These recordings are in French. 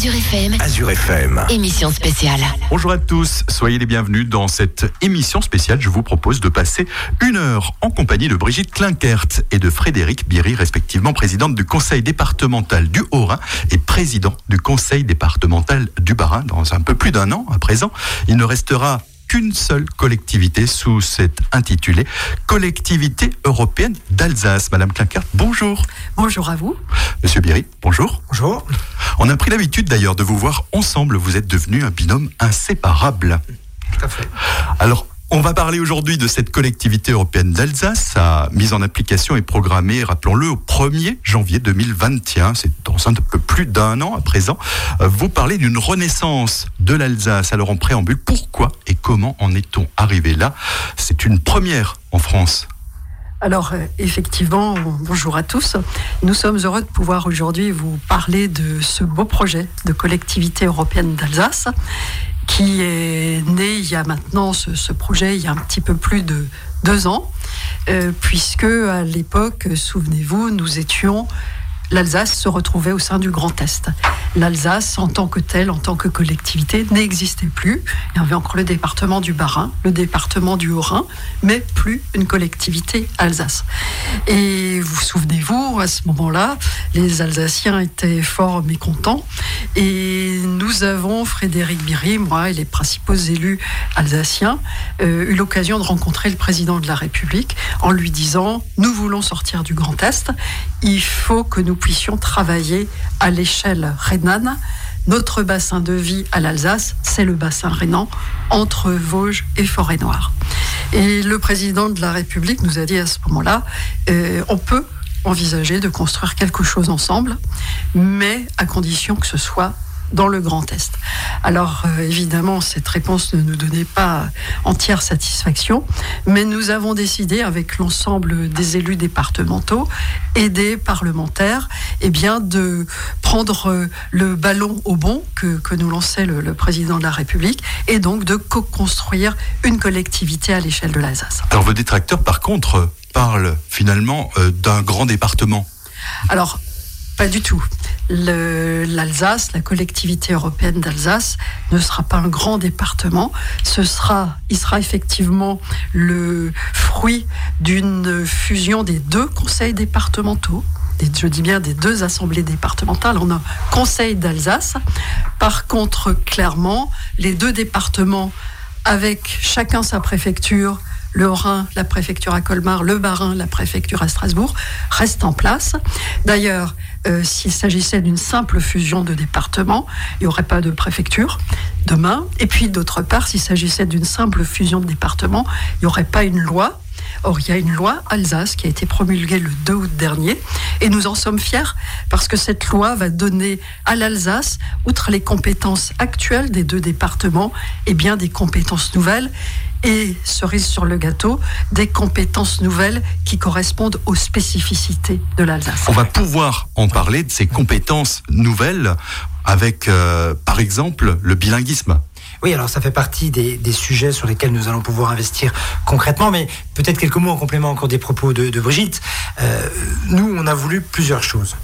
Azure FM. Azure FM. Émission spéciale. Bonjour à tous, soyez les bienvenus dans cette émission spéciale. Je vous propose de passer une heure en compagnie de Brigitte Klinkert et de Frédéric Biry, respectivement présidente du conseil départemental du Haut-Rhin et président du conseil départemental du Bas-Rhin. Dans un peu plus d'un an à présent, il ne restera qu'une seule collectivité sous cet intitulé Collectivité européenne d'Alsace. Madame Klinkert, bonjour. Bonjour à vous. Monsieur Biry, bonjour. Bonjour. On a pris l'habitude d'ailleurs de vous voir ensemble. Vous êtes devenu un binôme inséparable. Tout à fait. Alors, on va parler aujourd'hui de cette collectivité européenne d'Alsace. Sa mise en application est programmée, rappelons-le, au 1er janvier 2021. C'est dans un peu plus d'un an à présent. Euh, Vous parlez d'une renaissance de l'Alsace. Alors en préambule, pourquoi et comment en est-on arrivé là? C'est une première en France. Alors, euh, effectivement, bonjour à tous. Nous sommes heureux de pouvoir aujourd'hui vous parler de ce beau projet de collectivité européenne d'Alsace qui est né il y a maintenant ce, projet il y a un petit peu plus de deux ans, euh, puisque à l'époque, souvenez-vous, nous étions l'Alsace se retrouvait au sein du Grand Est. L'Alsace, en tant que telle, en tant que collectivité, n'existait plus. Il y avait encore le département du Bas-Rhin, le département du Haut-Rhin, mais plus une collectivité Alsace. Et vous souvenez-vous, à ce moment-là, les Alsaciens étaient fort mécontents. Et nous avons, Frédéric Biry, moi et les principaux élus alsaciens, euh, eu l'occasion de rencontrer le président de la République en lui disant, nous voulons sortir du Grand Est, il faut que nous puissions travailler à l'échelle rhénane. Notre bassin de vie à l'Alsace, c'est le bassin rhénan entre Vosges et Forêt-Noire. Et le président de la République nous a dit à ce moment-là, euh, on peut envisager de construire quelque chose ensemble, mais à condition que ce soit dans le Grand Est. Alors euh, évidemment, cette réponse ne nous donnait pas entière satisfaction, mais nous avons décidé avec l'ensemble des élus départementaux et des parlementaires, eh bien de prendre le ballon au bon que, que nous lançait le, le, président de la République et donc de co-construire une collectivité à l'échelle de l'Alsace. Alors vos détracteurs, par contre, parlent finalement euh, d'un grand département. Alors pas du tout. L'Alsace, la collectivité européenne d'Alsace, ne sera pas un grand département. Ce sera, il sera effectivement le fruit d'une fusion des deux conseils départementaux. Je dis bien des deux assemblées départementales. A un conseil d'Alsace. Par contre, clairement, les deux départements, avec chacun sa préfecture, le Rhin, la préfecture à Colmar, le Bas-Rhin, la préfecture à Strasbourg, restent en place. D'ailleurs, euh, s'il s'agissait d'une simple fusion de départements, il n'y aurait pas de préfecture demain. Et puis, d'autre part, s'il s'agissait d'une simple fusion de départements, il n'y aurait pas une loi. Or, il y a une loi Alsace qui a été promulguée le 2 août dernier et nous en sommes fiers parce que cette loi va donner à l'Alsace, outre les compétences actuelles des deux départements, et bien des compétences nouvelles et, cerise sur le gâteau, des compétences nouvelles qui correspondent aux spécificités de l'Alsace. On va pouvoir en parler de ces compétences nouvelles avec, euh, par exemple, le bilinguisme. Oui, alors ça fait partie des, des, sujets sur lesquels nous allons pouvoir investir concrètement, mais peut-être quelques mots en complément encore des propos de, Brigitte. Euh, nous, on a voulu plusieurs choses.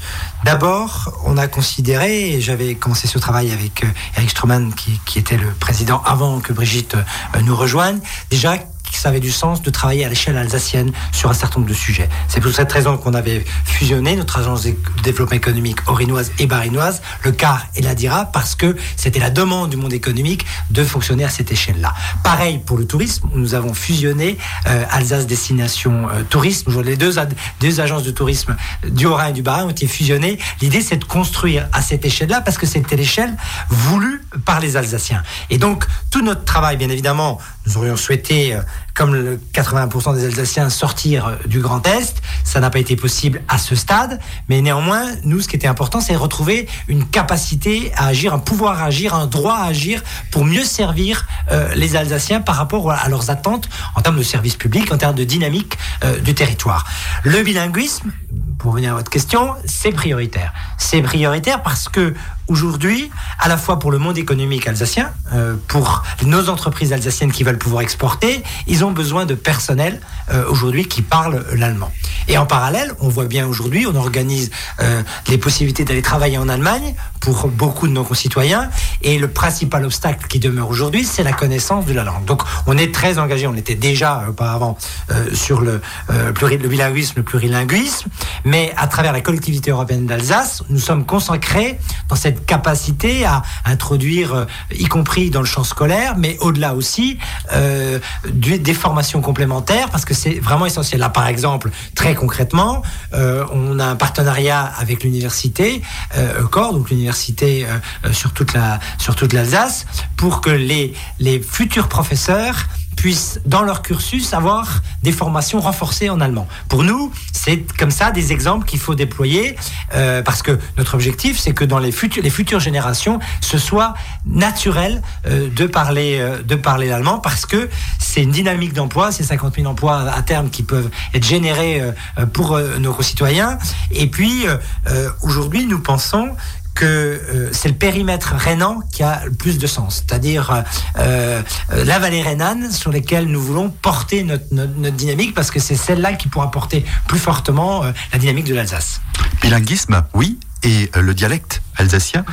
D'abord, on a considéré, et j'avais commencé ce travail avec euh, Eric Stroman, qui, qui, était le président avant que Brigitte euh, nous rejoigne, déjà que ça avait du sens de travailler à l'échelle alsacienne sur un certain nombre de sujets. C'est pour cette raison qu'on avait fusionné notre agence de développement économique orinoise et barinoise, le CAR et la DIRA, parce que c'était la demande du monde économique de fonctionner à cette échelle-là. Pareil pour le tourisme, nous avons fusionné euh, Alsace Destination euh, Tourisme. Les deux, deux agences de tourisme du Haut-Rhin et du Bas-Rhin ont été fusionnées. L'idée, c'est de construire à cette échelle-là, parce que c'était l'échelle voulue par les Alsaciens. Et donc, tout notre travail, bien évidemment, nous aurions souhaité euh, comme le 80% des Alsaciens, sortir du Grand Est. Ça n'a pas été possible à ce stade, mais néanmoins, nous, ce qui était important, c'est retrouver une capacité à agir, un pouvoir à agir, un droit à agir pour mieux servir euh, les Alsaciens par rapport à leurs attentes en termes de services publics, en termes de dynamique euh, du territoire. Le bilinguisme, pour revenir à votre question, c'est prioritaire. C'est prioritaire parce que aujourd'hui, à la fois pour le monde économique alsacien, euh, pour nos entreprises alsaciennes qui veulent pouvoir exporter, ils ont besoin de personnel euh, aujourd'hui qui parle l'allemand. Et en parallèle, on voit bien aujourd'hui, on organise euh, les possibilités d'aller travailler en Allemagne pour beaucoup de nos concitoyens. Et le principal obstacle qui demeure aujourd'hui, c'est la connaissance de la langue. Donc on est très engagé, on était déjà auparavant euh, sur le, euh, le bilinguisme, le plurilinguisme, mais à travers la collectivité européenne d'Alsace, nous sommes consacrés dans cette capacité à introduire, euh, y compris dans le champ scolaire, mais au-delà aussi, euh, des formations complémentaires, parce que c'est vraiment essentiel. Là, par exemple, très concrètement, euh, on a un partenariat avec l'université euh, Corps, donc l'université euh, sur toute la sur toute l'Alsace, pour que les les futurs professeurs puissent, dans leur cursus, avoir des formations renforcées en allemand. Pour nous, c'est comme ça des exemples qu'il faut déployer, euh, parce que notre objectif, c'est que dans les, futures les futures générations, ce soit naturel euh, de parler, euh, de parler l'allemand, parce que c'est une dynamique d'emploi, c'est 50 000 emplois à terme qui peuvent être générés euh, pour euh, nos concitoyens. Et puis, euh, aujourd'hui, nous pensons que euh, c'est le périmètre rhénan qui a le plus de sens, c'est-à-dire euh, euh, la vallée rhénane sur lesquelles nous voulons porter notre, notre, notre dynamique parce que c'est celle-là qui pourra porter plus fortement euh, la dynamique de l'Alsace. Bilinguisme, oui, et euh, le dialecte alsacien,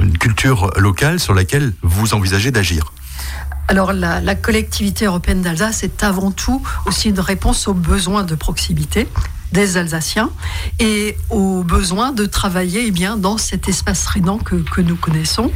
une culture locale sur laquelle vous envisagez d'agir. Alors la, la, collectivité européenne d'Alsace est avant tout aussi une réponse aux besoins de proximité des Alsaciens et au besoin de travailler eh bien, dans cet espace rhénan que, que nous connaissons,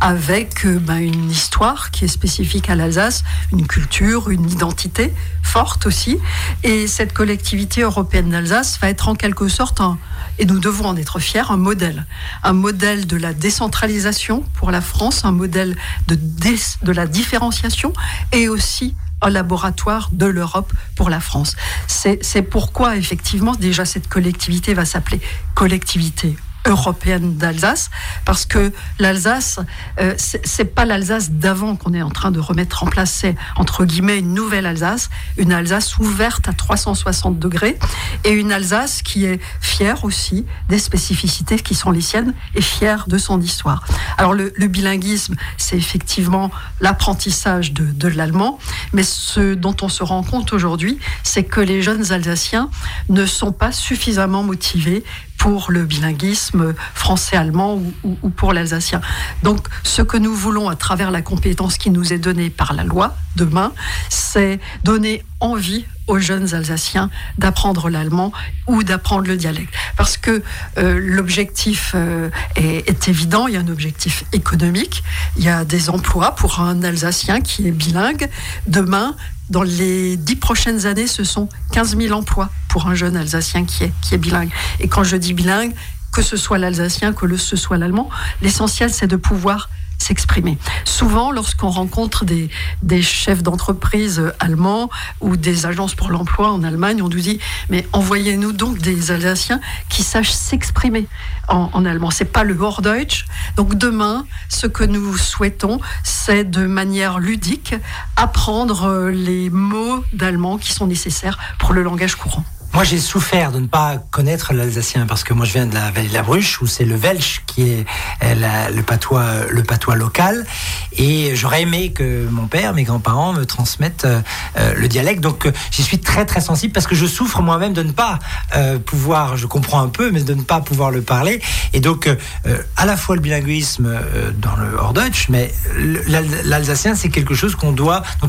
avec euh, ben, une histoire qui est spécifique à l'Alsace, une culture, une identité forte aussi. Et cette collectivité européenne d'Alsace va être en quelque sorte, un, et nous devons en être fiers, un modèle. Un modèle de la décentralisation pour la France, un modèle de, de la différenciation et aussi un laboratoire de l'Europe pour la France. C'est pourquoi, effectivement, déjà cette collectivité va s'appeler collectivité européenne d'Alsace, parce que l'Alsace, euh, c'est pas l'Alsace d'avant qu'on est en train de remettre en place, c'est entre guillemets une nouvelle Alsace, une Alsace ouverte à 360 degrés, et une Alsace qui est fière aussi des spécificités qui sont les siennes et fière de son histoire. Alors le, bilinguisme, c'est effectivement l'apprentissage de l'allemand, mais ce dont on se rend compte aujourd'hui, c'est que les jeunes Alsaciens ne sont pas suffisamment motivés pour le bilinguisme français-allemand ou, ou, ou, pour l'alsacien. Donc, ce que nous voulons à travers la compétence qui nous est donnée par la loi demain, c'est donner envie aux jeunes Alsaciens d'apprendre l'allemand ou d'apprendre le dialecte. Parce que euh, l'objectif euh, est, évident, il y a un objectif économique, il y a des emplois pour un Alsacien qui est bilingue. Demain, dans les dix prochaines années, ce sont 15 000 emplois pour un jeune Alsacien qui est, qui est bilingue. Et quand je dis bilingue, que ce soit l'alsacien, que ce soit l'allemand, l'essentiel, c'est de pouvoir s'exprimer. Souvent, lorsqu'on rencontre des, chefs d'entreprise allemands ou des agences pour l'emploi en Allemagne, on nous dit mais envoyez-nous donc des Alsaciens qui sachent s'exprimer en, en, allemand. C'est pas le Hochdeutsch. Donc demain, ce que nous souhaitons, c'est de manière ludique apprendre les mots d'allemand qui sont nécessaires pour le langage courant. Moi, j'ai souffert de ne pas connaître l'alsacien parce que moi, je viens de la vallée de la Bruche où c'est le Welsh qui est la, le patois, le patois local. Et j'aurais aimé que mon père, mes grands-parents me transmettent euh, le dialecte. Donc, euh, j'y suis très très sensible parce que je souffre moi-même de ne pas euh, pouvoir. Je comprends un peu, mais de ne pas pouvoir le parler. Et donc, à la fois le bilinguisme dans le hors-Deutsch, mais l'alsacien, c'est quelque chose dont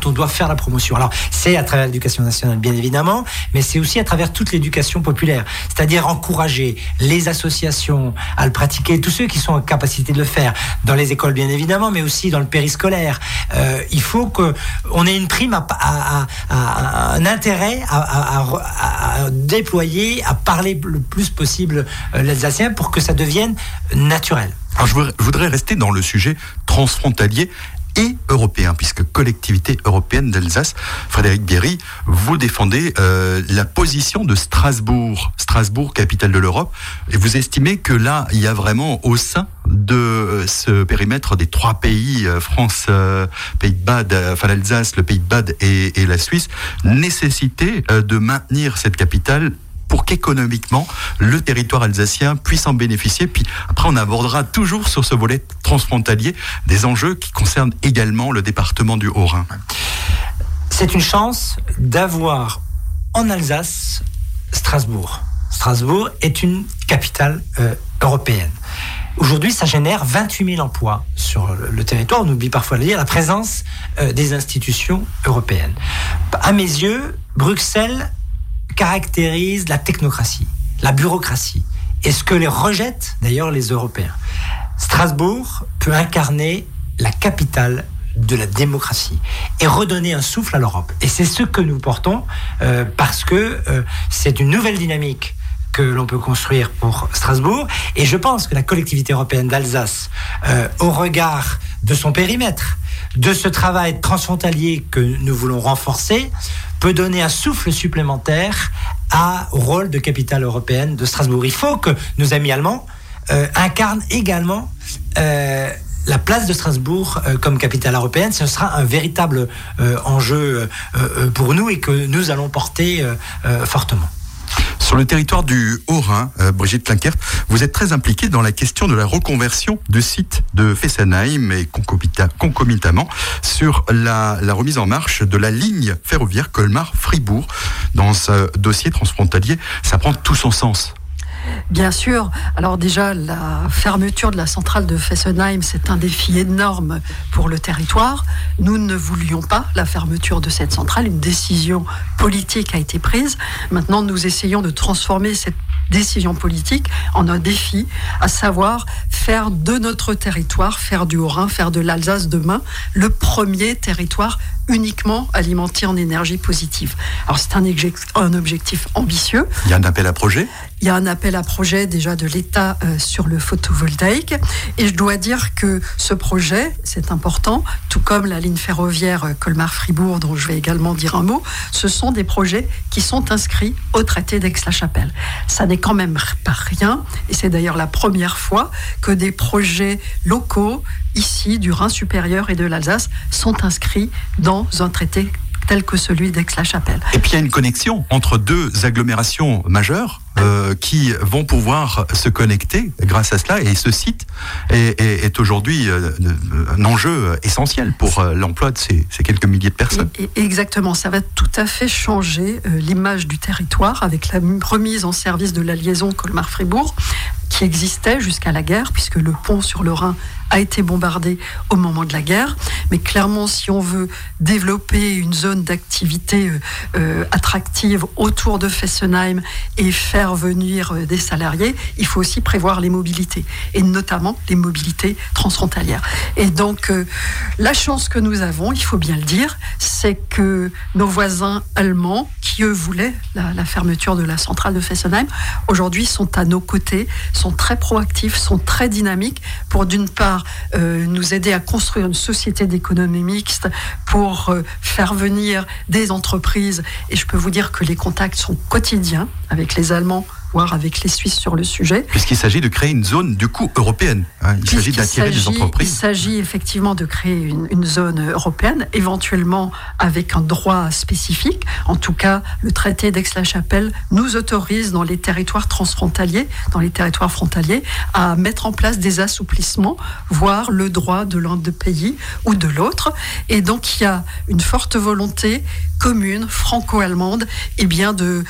on doit faire la promotion. Alors, c'est à travers l'éducation nationale, bien évidemment, mais c'est aussi à travers toute l'éducation populaire, c'est-à-dire encourager les associations à le pratiquer, tous ceux qui sont en capacité de le faire, dans les écoles bien évidemment, mais aussi dans le périscolaire. Euh, il faut que on ait une prime un intérêt à, déployer, à parler le plus possible euh, l'alsacien pour que ça devienne naturel. Je voudrais rester dans le sujet transfrontalier et européen, puisque collectivité européenne d'Alsace, Frédéric Bierry, vous défendez euh, la position de Strasbourg, Strasbourg, capitale de l'Europe, et vous estimez que là, il y a vraiment au sein de ce périmètre des trois pays, euh, France, euh, Pays de Bade, enfin l'Alsace, le Pays de Bade et, et la Suisse, nécessité euh, de maintenir cette capitale pour qu'économiquement le territoire alsacien puisse en bénéficier. Puis après, on abordera toujours sur ce volet transfrontalier des enjeux qui concernent également le département du Haut-Rhin. C'est une chance d'avoir en Alsace Strasbourg. Strasbourg est une capitale euh, européenne Aujourd'hui, ça génère 28 000 emplois sur le territoire. On oublie parfois de dire la présence euh, des institutions européennes. À mes yeux, Bruxelles caractérise la technocratie, la bureaucratie, et ce que les rejettent d'ailleurs les Européens. Strasbourg peut incarner la capitale de la démocratie et redonner un souffle à l'Europe. Et c'est ce que nous portons euh, parce que euh, c'est une nouvelle dynamique que l'on peut construire pour Strasbourg. Et je pense que la collectivité européenne d'Alsace, euh, au regard de son périmètre, de ce travail transfrontalier que nous voulons renforcer, peut donner un souffle supplémentaire à, au rôle de capitale européenne de Strasbourg. Il faut que nos amis allemands incarnent également la place de Strasbourg euh, comme capitale européenne, ce sera un véritable euh, enjeu euh, pour nous et que nous allons porter fortement. Sur le territoire du Haut-Rhin, Brigitte Klinkert, vous êtes très impliquée dans la question de la reconversion du site de Fessenheim et concomitamment sur la remise en marche de la ligne ferroviaire Colmar-Fribourg. Dans ce dossier transfrontalier, ça prend tout son sens. Bien sûr. Alors déjà, la fermeture de la centrale de Fessenheim, c'est un défi énorme pour le territoire. Nous ne voulions pas la fermeture de cette centrale. Une décision politique a été prise. Maintenant, nous essayons de transformer cette décision politique en un défi, à savoir faire de notre territoire, faire du Haut-Rhin, faire de l'Alsace demain, le premier territoire uniquement alimenté en énergie positive. Alors c'est un, un, objectif ambitieux. Il y a un appel à projet? Il y a un appel à projet déjà de l'État euh, sur le photovoltaïque. Et je dois dire que ce projet, c'est important, tout comme la ligne ferroviaire euh, Colmar-Fribourg, dont je vais également dire un mot, ce sont des projets qui sont inscrits au traité d'Aix-la-Chapelle. Ça n'est quand même pas rien, et c'est d'ailleurs la première fois que des projets locaux ici du Rhin supérieur et de l'Alsace sont inscrits dans un traité tel que celui d'Aix-la-Chapelle. Et puis il y a une connexion entre deux agglomérations majeures euh, qui vont pouvoir se connecter grâce à cela. Et ce site est, aujourd'hui euh, un enjeu essentiel pour euh, l'emploi de ces, quelques milliers de personnes. exactement, ça va tout à fait changer l'image du territoire avec la remise en service de la liaison Colmar-Fribourg qui existait jusqu'à la guerre, puisque le pont sur le Rhin a été bombardé au moment de la guerre. Mais clairement, si on veut développer une zone d'activité attractive autour de Fessenheim et faire venir euh, des salariés, il faut aussi prévoir les mobilités, et notamment les mobilités transfrontalières. Et donc, la chance que nous avons, il faut bien le dire, c'est que nos voisins allemands, qui eux voulaient la, fermeture de la centrale de Fessenheim, aujourd'hui sont à nos côtés, sont très proactifs, sont très dynamiques pour d'une part euh, nous aider à construire une société d'économie mixte pour euh, faire venir des entreprises. Et je peux vous dire que les contacts sont quotidiens avec les Allemands voire avec les Suisses sur le sujet. Puisqu'il s'agit de créer une zone du coup européenne. Hein. Il s'agit d'attirer des entreprises. Il s'agit effectivement de créer une, une, zone européenne, éventuellement avec un droit spécifique. En tout cas, le traité d'Aix-la-Chapelle nous autorise dans les territoires transfrontaliers, dans les territoires frontaliers, à mettre en place des assouplissements, voire le droit de l'un des pays ou de l'autre. Et donc il y a une forte volonté commune franco-allemande, et eh bien de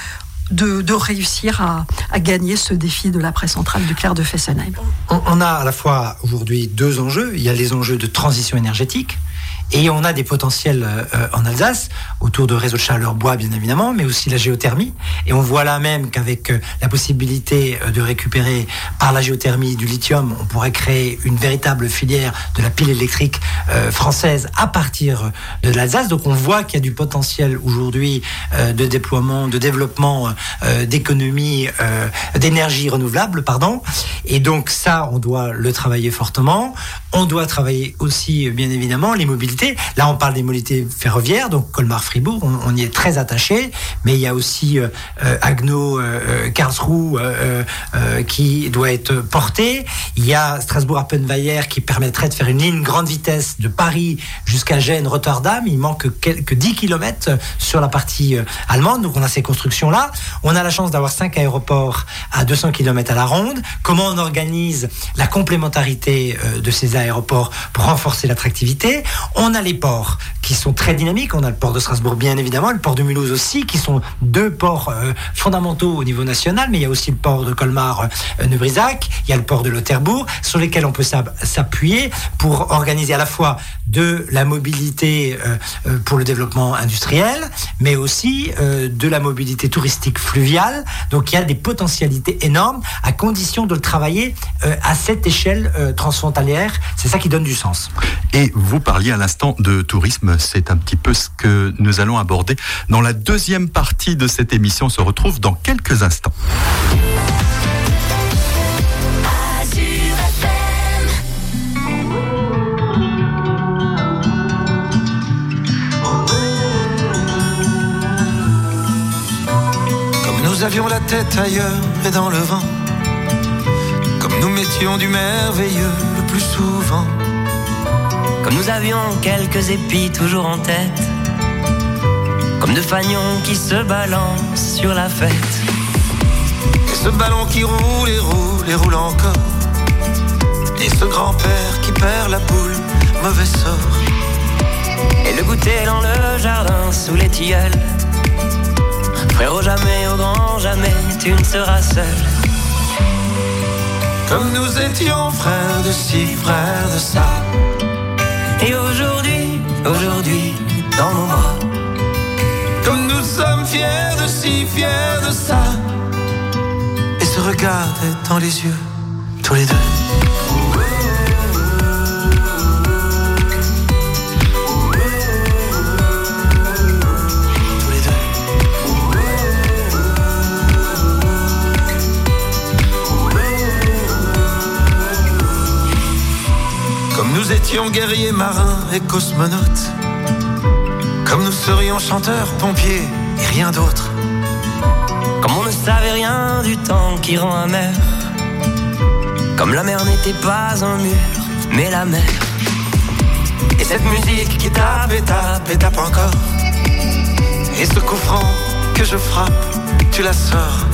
de, réussir à, gagner ce défi de la presse centrale du clair de Fessenheim. on a à la fois aujourd'hui deux enjeux. Il y a les enjeux de transition énergétique et on a des potentiels euh, en Alsace, autour de réseaux de chaleur bois bien évidemment, mais aussi la géothermie. Et on voit là même qu'avec euh, la possibilité euh, de récupérer par la géothermie du lithium, on pourrait créer une véritable filière de la pile électrique française à partir de l'Alsace. Donc on voit qu'il y a du potentiel aujourd'hui de déploiement, de développement d'économie, d'énergie renouvelable, pardon. Et donc ça, on doit le travailler fortement. On doit travailler aussi, bien évidemment, les mobilités Là, on parle des mobilités ferroviaires, donc Colmar-Fribourg, on, y est très attaché, mais il y a aussi euh, euh Agno, euh, Karlsruhe qui doit être porté. Il y a Strasbourg-Appenweier qui permettrait de faire une ligne grande vitesse de Paris jusqu'à Gênes, Rotterdam. Il manque quelques 10 km sur la partie allemande, donc on a ces constructions-là. On a la chance d'avoir cinq aéroports à 200 km à la ronde. Comment on organise la complémentarité de ces aéroports pour renforcer l'attractivité? A les ports qui sont très dynamiques. On a le port de Strasbourg, bien évidemment, le port de Mulhouse aussi, qui sont deux ports fondamentaux au niveau national, mais il y a aussi le port de Colmar-Neubrisac, il y a le port de Lauterbourg, sur lesquels on peut s'appuyer pour organiser à la fois de la mobilité pour le développement industriel, mais aussi de la mobilité touristique fluviale. Donc il y a des potentialités énormes à condition de le travailler à cette échelle transfrontalière. C'est ça qui donne du sens. Et vous parliez à l'instant de tourisme, c'est un petit peu ce que nous allons aborder dans la deuxième partie de cette émission. On se retrouve dans quelques instants. Comme nous avions la tête ailleurs et dans le vent, comme nous mettions du merveilleux le plus souvent comme nous avions quelques épis toujours en tête, comme deux fagnons qui se balancent sur la fête. Et ce ballon qui roule et roule et roule encore. Et ce grand-père qui perd la poule, mauvais sort. Et le goûter dans le jardin sous les tilleuls. Frérot, jamais, au grand jamais, tu ne seras seul. Comme nous étions frères de ci, frères de ça. Et aujourd'hui, aujourd'hui, dans nos bras. Comme nous sommes fiers de si fiers de ça. Et se regarder dans les yeux, tous les deux. Guerriers, marins et cosmonautes. Comme nous serions chanteurs, pompiers et rien d'autre. Comme on ne savait rien du temps qui rend amer. Comme la mer n'était pas un mur, mais la mer. Et cette musique qui tape et tape et tape encore. Et ce coup que je frappe, tu la sors.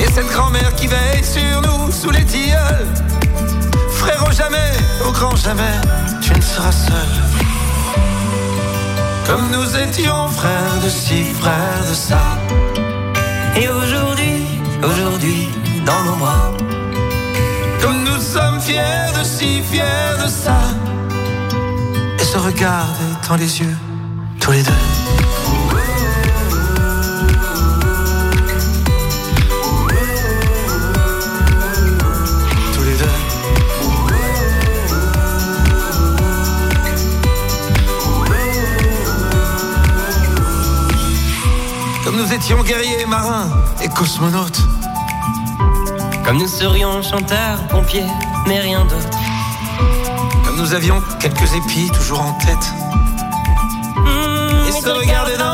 Et cette grand-mère qui veille sur nous sous les tilleuls. Frérot, jamais, au grand jamais, tu ne seras seul. Comme nous étions frères de ci, frères de ça. Et aujourd'hui, aujourd'hui, dans nos bras. Comme nous sommes fiers de ci, fiers de ça. Et se regarder dans les yeux, tous les deux. Nous étions guerriers, marins et cosmonautes. Comme nous serions chanteurs, pompiers, mais rien d'autre. Comme nous avions quelques épis toujours en tête. Mmh, Et se regarder dans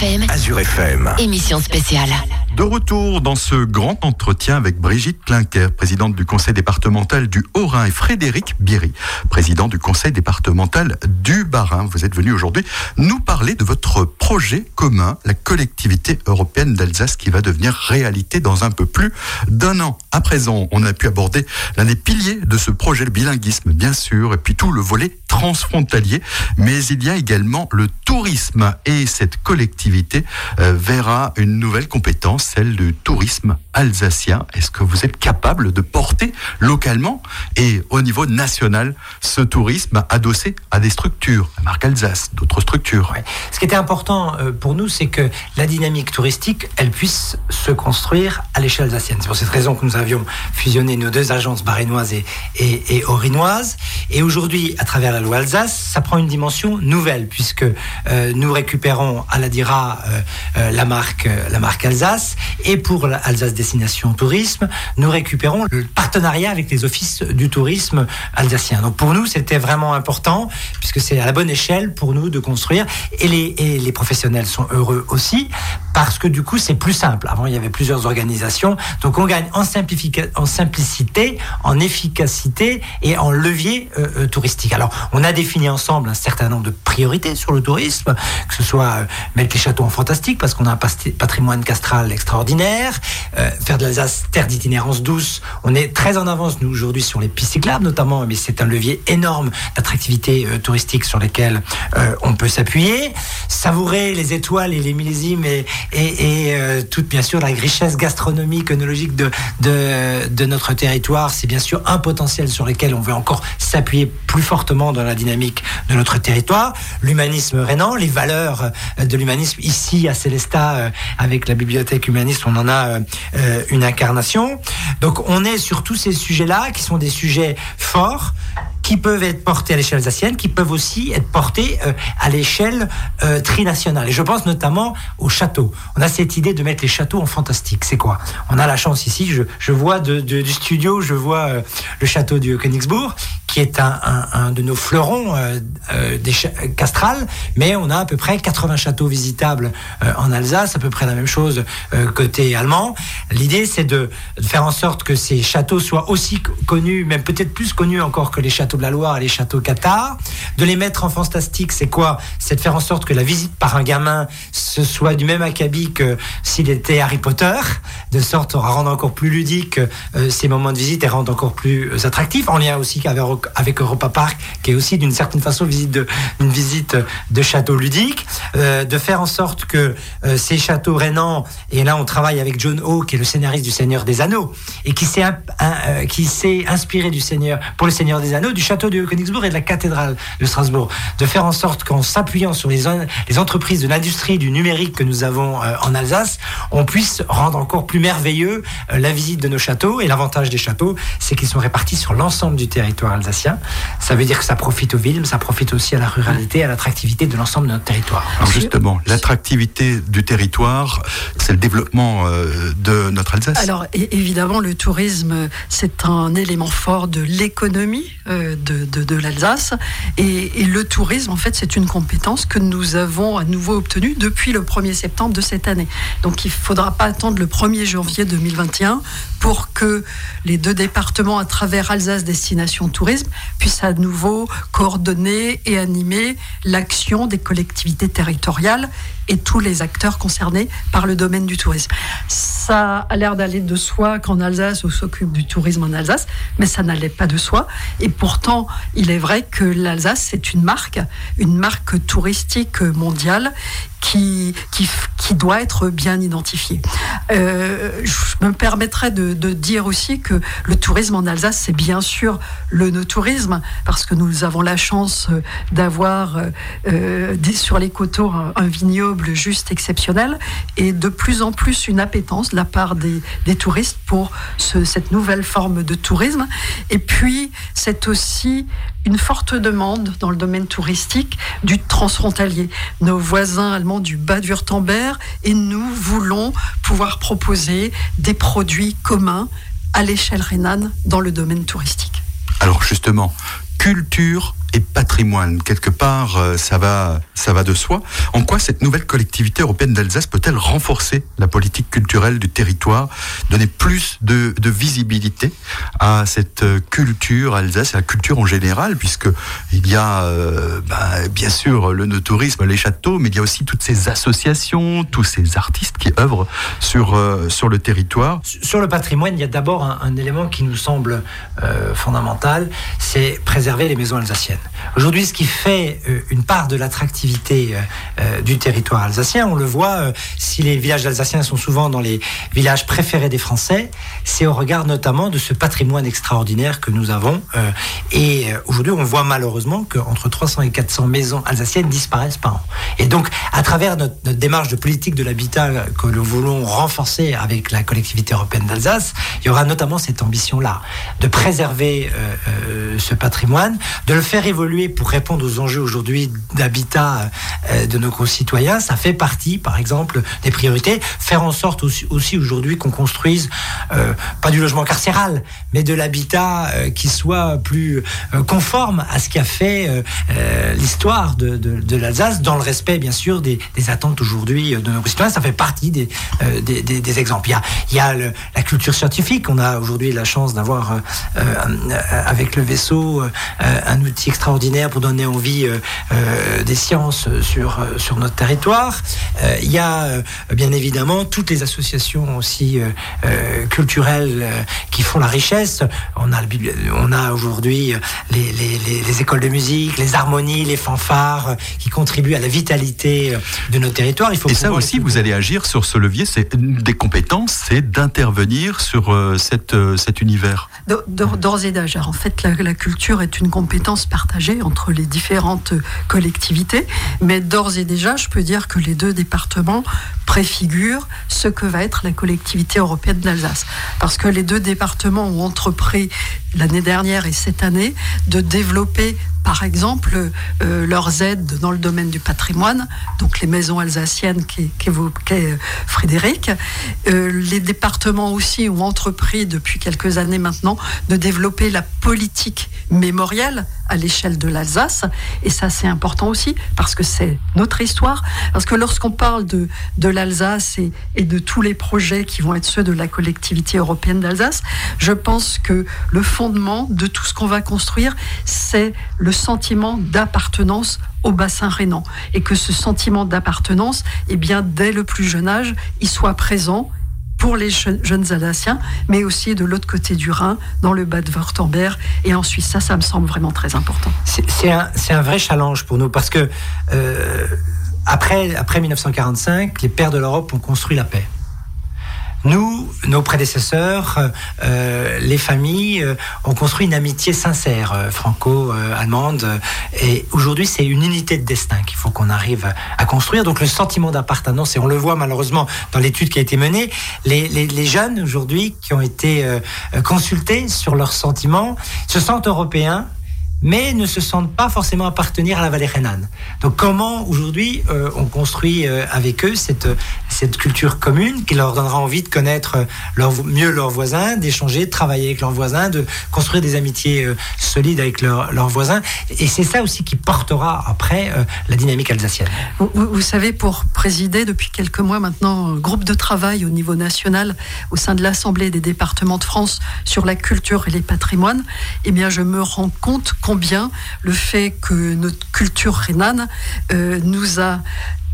FM, Azure FM. émission spéciale. De retour dans ce grand entretien avec Brigitte Klinker, présidente du conseil départemental du Haut-Rhin, et Frédéric Bierry, président du conseil départemental du Bas-Rhin. Vous êtes venu aujourd'hui nous parler de votre projet commun, la collectivité européenne d'Alsace, qui va devenir réalité dans un peu plus d'un an. À présent, on a pu aborder l'un des piliers de ce projet, le bilinguisme, bien sûr, et puis tout le volet transfrontalier, mais il y a également le tourisme, et cette collectivité euh, verra une nouvelle compétence celle du tourisme alsacien. Est-ce que vous êtes capable de porter localement et au niveau national ce tourisme adossé à des structures, la marque Alsace, d'autres structures? Ce qui était important euh, pour nous, c'est que la dynamique touristique, elle puisse se construire à l'échelle alsacienne. C'est pour cette raison que nous avions fusionné nos deux agences barénoises et, et, et orinoises. Et aujourd'hui, à travers la loi Alsace, ça prend une dimension nouvelle, puisque euh, nous récupérons à la DIRA euh, la, marque, la marque Alsace, et pour la Alsace Destination Tourisme, nous récupérons le partenariat avec les offices du tourisme alsacien. Donc pour nous, c'était vraiment important, puisque c'est à la bonne échelle pour nous de construire, et les professionnels sont heureux aussi, parce que du coup, c'est plus simple. Avant, il y avait plusieurs organisations. Donc, on gagne en, en simplicité, en efficacité et en levier euh, euh, touristique. Alors, on a défini ensemble un certain nombre de priorités sur le tourisme, que ce soit euh, mettre les châteaux en fantastique, parce qu'on a un patrimoine castral extraordinaire, faire de l'Alsace terre d'itinérance douce. On est très en avance, nous, aujourd'hui, sur les pistes cyclables, notamment, mais c'est un levier énorme d'attractivité touristique sur lesquels on peut s'appuyer. Savourer les étoiles et les millésimes et, et, toute, bien sûr, la richesse gastronomique, œnologique de, de, notre territoire, c'est bien sûr un potentiel sur lequel on veut encore s'appuyer plus fortement dans la dynamique de notre territoire. L'humanisme rénan, les valeurs de l'humanisme ici à Célestat, euh, avec la bibliothèque humaniste, on en a euh, une incarnation. Donc on est sur tous ces sujets-là qui sont des sujets forts qui peuvent être portés à l'échelle alsacienne, qui peuvent aussi être portés euh, à l'échelle euh, trinationale. Et je pense notamment aux châteaux. On a cette idée de mettre les châteaux en fantastique. C'est quoi? On a la chance ici, je, je vois de, de, du studio, je vois euh, le château du Königsbourg, qui est un, de nos fleurons des castrales, mais on a à peu près 80 châteaux visitables en Alsace, à peu près la même chose côté allemand. L'idée, c'est de, faire en sorte que ces châteaux soient aussi connus, même peut-être plus connus encore que les châteaux de la Loire et les châteaux Qatar. De les mettre en fantastique, c'est quoi? C'est de faire en sorte que la visite par un gamin ce soit du même acabit que s'il était Harry Potter, de sorte à rendre encore plus ludique euh, ces moments de visite et rendre encore plus euh, attractifs, en lien aussi avec, avec Europa Park, qui est aussi d'une certaine façon une visite de château ludique, euh, de faire en sorte que ces châteaux rénants, et là on travaille avec John O, qui est le scénariste du Seigneur des Anneaux, et qui s'est s'est inspiré du Seigneur pour le Seigneur des Anneaux, du château de Königsbourg et de la cathédrale de Strasbourg, de faire en sorte qu'en s'appuyant sur les, entreprises de l'industrie du numérique que nous avons euh, en Alsace, on puisse rendre encore plus merveilleux euh, la visite de nos châteaux. Et l'avantage des châteaux, c'est qu'ils sont répartis sur l'ensemble du territoire alsacien. Ça veut dire que ça profite aux villes, mais ça profite aussi à la ruralité, à l'attractivité de l'ensemble de notre territoire. Alors justement, l'attractivité du territoire, c'est le développement euh, de notre Alsace. Alors évidemment, le tourisme, c'est un élément fort de l'économie de, l'Alsace. Et, le tourisme, en fait, c'est une compétence que nous avons à nouveau obtenue depuis le 1er septembre de cette année. Donc il ne faudra pas attendre le 1er janvier 2021 pour que les deux départements, à travers Alsace Destination Tourisme, puissent à nouveau coordonner et animer l'action des collectivités territoriales et tous les acteurs concernés par le domaine du tourisme. Ça a l'air d'aller de soi qu'en Alsace, on s'occupe du tourisme en Alsace, mais ça n'allait pas de soi. Et pourtant, il est vrai que l'Alsace, c'est une marque, une marque touristique mondiale qui, qui, doit être bien identifiée. Euh, je me permettrai de, de, dire aussi que le tourisme en Alsace, c'est bien sûr le no-tourisme, parce que nous avons la chance d'avoir euh, sur les coteaux un vignoble juste exceptionnel et de plus en plus une appétence de la part des, des touristes pour ce, cette nouvelle forme de tourisme. Et puis, c'est aussi une forte demande dans le domaine touristique du transfrontalier. Nos voisins allemands du bas du Württemberg et nous voulons pouvoir proposer des produits communs à l'échelle rhénane dans le domaine touristique. Alors justement, culture et patrimoine. Quelque part, euh, ça va, ça va de soi. En quoi cette nouvelle collectivité européenne d'Alsace peut-elle renforcer la politique culturelle du territoire, donner plus de, visibilité à cette euh, culture Alsace à la culture en général, puisque il y a euh, bah, bien sûr le tourisme, les châteaux, mais il y a aussi toutes ces associations, tous ces artistes qui œuvrent sur sur le territoire? Sur le patrimoine, il y a d'abord un, un, élément qui nous semble fondamental, c'est préserver les maisons alsaciennes. Aujourd'hui, ce qui fait euh, une part de l'attractivité euh, euh, du territoire alsacien, on le voit, si les villages alsaciens sont souvent dans les villages préférés des Français, c'est au regard notamment de ce patrimoine extraordinaire que nous avons. et aujourd'hui, on voit malheureusement qu'entre 300 et 400 maisons alsaciennes disparaissent par an. Et donc, à travers notre, démarche de politique de l'habitat que nous voulons renforcer avec la collectivité européenne d'Alsace, il y aura notamment cette ambition-là, de préserver ce patrimoine, de le faire évoluer pour répondre aux enjeux aujourd'hui d'habitat euh, de nos concitoyens, ça fait partie, par exemple, des priorités. Faire en sorte aussi, aujourd'hui qu'on construise pas du logement carcéral, mais de l'habitat qui soit plus conforme à ce qui a fait l'histoire de, l'Alsace, dans le respect bien sûr des, attentes aujourd'hui de nos citoyens. Ça fait partie des, exemples. Il y a la culture scientifique. On a aujourd'hui la chance d'avoir avec le vaisseau un outil extraordinaire pour donner envie des sciences sur, sur notre territoire. il y a bien évidemment toutes les associations aussi euh, euh, culturelles euh, qui font la richesse. On a, on a aujourd'hui les, les, écoles de musique, les harmonies, les fanfares qui contribuent à la vitalité de nos territoires. Il faut Et ça aussi, vous allez agir sur ce levier. C'est des compétences, c'est d'intervenir sur cette, cet univers. D'ores et déjà, en fait, la, la, culture est une compétence partagée entre les différentes collectivités. Mais d'ores et déjà, je peux dire que les deux départements préfigure ce que va être la collectivité européenne d'Alsace. Parce que les deux départements ont entrepris l'année dernière et cette année de développer par exemple, euh, leurs aides dans le domaine du patrimoine, donc les maisons alsaciennes qu'évoquait euh, Frédéric. Euh, les départements aussi ont entrepris depuis quelques années maintenant de développer la politique mémorielle à l'échelle de l'Alsace. Et ça, c'est important aussi parce que c'est notre histoire. Parce que lorsqu'on parle de, de l'Alsace et, de tous les projets qui vont être ceux de la collectivité européenne d'Alsace, je pense que le fondement de tout ce qu'on va construire, c'est le sentiment d'appartenance au bassin rhénan et que ce sentiment d'appartenance, eh bien, dès le plus jeune âge, il soit présent pour les jeunes Alsaciens, mais aussi de l'autre côté du Rhin, dans le bas de Württemberg et en Suisse. Ça, ça me semble vraiment très important. C'est un, vrai challenge pour nous parce que euh, après, après 1945, les pères de l'Europe ont construit la paix. Nous, nos prédécesseurs, euh, les familles, euh, ont construit une amitié sincère, euh, franco-allemande. et aujourd'hui, c'est une unité de destin qu'il faut qu'on arrive à construire. Donc le sentiment d'appartenance, et on le voit malheureusement dans l'étude qui a été menée, les, les jeunes aujourd'hui qui ont été consultés sur leurs sentiments se sentent européens mais ne se sentent pas forcément appartenir à la vallée rhénane. Donc comment aujourd'hui euh, on construit euh, avec eux cette, cette culture commune qui leur donnera envie de connaître leur, mieux leurs voisins, d'échanger, de travailler avec leurs voisins, de construire des amitiés euh, solides avec leurs voisins. Et c'est ça aussi qui portera après la dynamique alsacienne. Vous, savez, pour présider depuis quelques mois maintenant un groupe de travail au niveau national au sein de l'Assemblée des départements de France sur la culture et les patrimoines, eh bien je me rends compte combien le fait que notre culture rhénane euh, nous a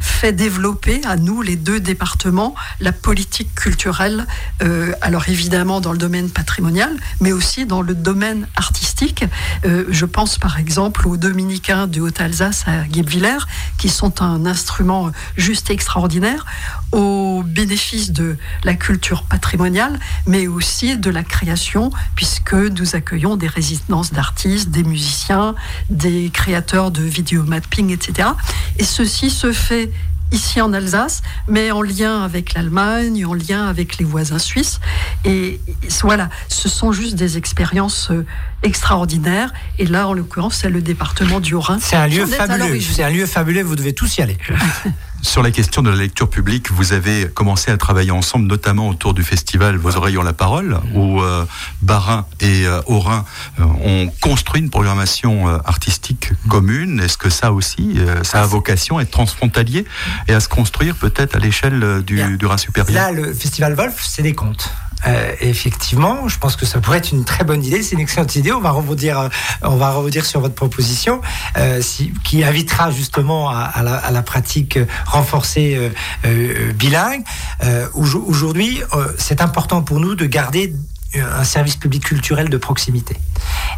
fait développer à nous, les deux départements, la politique culturelle, euh, alors évidemment dans le domaine patrimonial, mais aussi dans le domaine artistique. Euh, je pense par exemple aux dominicains de Haute-Alsace à Guebwiller, qui sont un instrument juste extraordinaire au bénéfice de la culture patrimoniale, mais aussi de la création, puisque nous accueillons des résidences d'artistes, des musiciens, des créateurs de vidéomapping, etc. Et ceci se fait ici en Alsace, mais en lien avec l'Allemagne, en lien avec les voisins suisses. Et voilà, ce sont juste des expériences euh, extraordinaires. Et là, en l'occurrence, c'est le département du Haut-Rhin. C'est un lieu fabuleux. C'est un lieu fabuleux. Vous devez tous y aller. Sur la question de la lecture publique, vous avez commencé à travailler ensemble, notamment autour du festival Vos oreilles ont la parole, où euh, Barin et euh, Aurin euh, ont construit une programmation euh, artistique commune. Est-ce que ça aussi, ça a vocation à être transfrontalier et à se construire peut-être à l'échelle du, du Rhin supérieur? Là, le festival Wolf, c'est des contes. Euh, effectivement, je pense que ça pourrait être une très bonne idée. C'est une excellente idée. On va rebondir, euh, on va rebondir sur votre proposition, euh, si, qui invitera justement à, à, la, à la, pratique renforcée euh, euh, bilingue. Aujourd'hui, c'est important pour nous de garder un service public culturel de proximité.